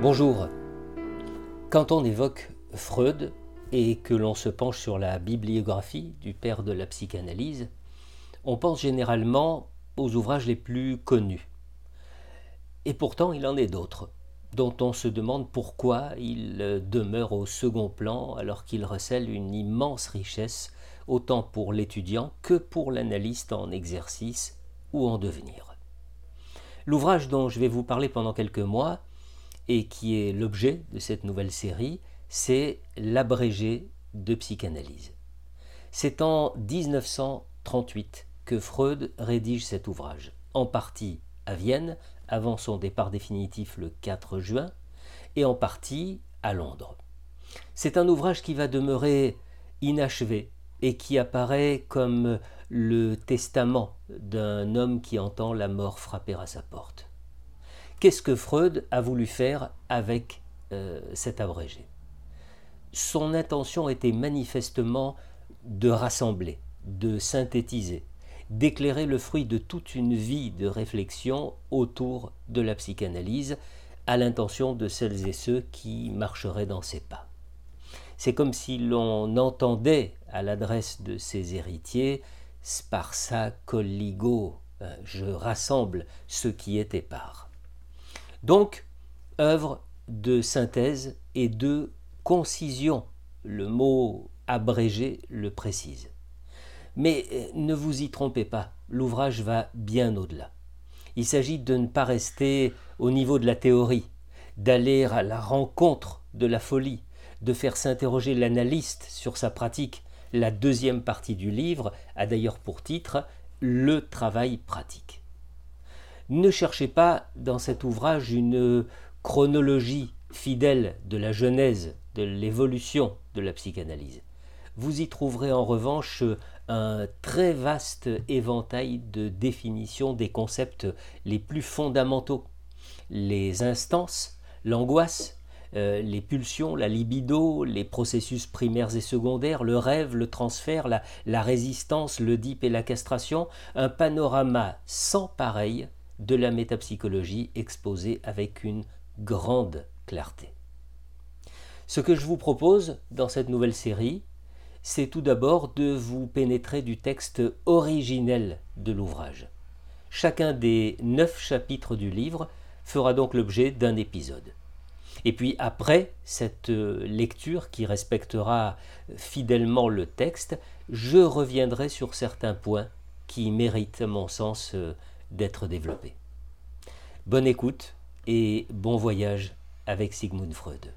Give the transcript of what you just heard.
Bonjour. Quand on évoque Freud et que l'on se penche sur la bibliographie du père de la psychanalyse, on pense généralement aux ouvrages les plus connus. Et pourtant, il en est d'autres, dont on se demande pourquoi ils demeurent au second plan alors qu'ils recèlent une immense richesse, autant pour l'étudiant que pour l'analyste en exercice ou en devenir. L'ouvrage dont je vais vous parler pendant quelques mois et qui est l'objet de cette nouvelle série, c'est l'abrégé de psychanalyse. C'est en 1938 que Freud rédige cet ouvrage, en partie à Vienne, avant son départ définitif le 4 juin, et en partie à Londres. C'est un ouvrage qui va demeurer inachevé et qui apparaît comme le testament d'un homme qui entend la mort frapper à sa porte. Qu'est-ce que Freud a voulu faire avec euh, cet abrégé? Son intention était manifestement de rassembler, de synthétiser, d'éclairer le fruit de toute une vie de réflexion autour de la psychanalyse à l'intention de celles et ceux qui marcheraient dans ses pas. C'est comme si l'on entendait à l'adresse de ses héritiers Sparsa colligo, euh, je rassemble ce qui est épars. Donc, œuvre de synthèse et de concision. Le mot abrégé le précise. Mais euh, ne vous y trompez pas, l'ouvrage va bien au-delà. Il s'agit de ne pas rester au niveau de la théorie, d'aller à la rencontre de la folie, de faire s'interroger l'analyste sur sa pratique. La deuxième partie du livre a d'ailleurs pour titre Le travail pratique. Ne cherchez pas dans cet ouvrage une chronologie fidèle de la genèse, de l'évolution de la psychanalyse. Vous y trouverez en revanche un très vaste éventail de définitions des concepts les plus fondamentaux. Les instances, l'angoisse, euh, les pulsions, la libido, les processus primaires et secondaires, le rêve, le transfert, la, la résistance, l'Oedipe et la castration, un panorama sans pareil de la métapsychologie exposée avec une grande clarté. Ce que je vous propose dans cette nouvelle série, c'est tout d'abord de vous pénétrer du texte originel de l'ouvrage. Chacun des neuf chapitres du livre fera donc l'objet d'un épisode. Et puis après cette lecture qui respectera fidèlement le texte, je reviendrai sur certains points qui méritent, mon sens, d'être développé. Bonne écoute et bon voyage avec Sigmund Freud.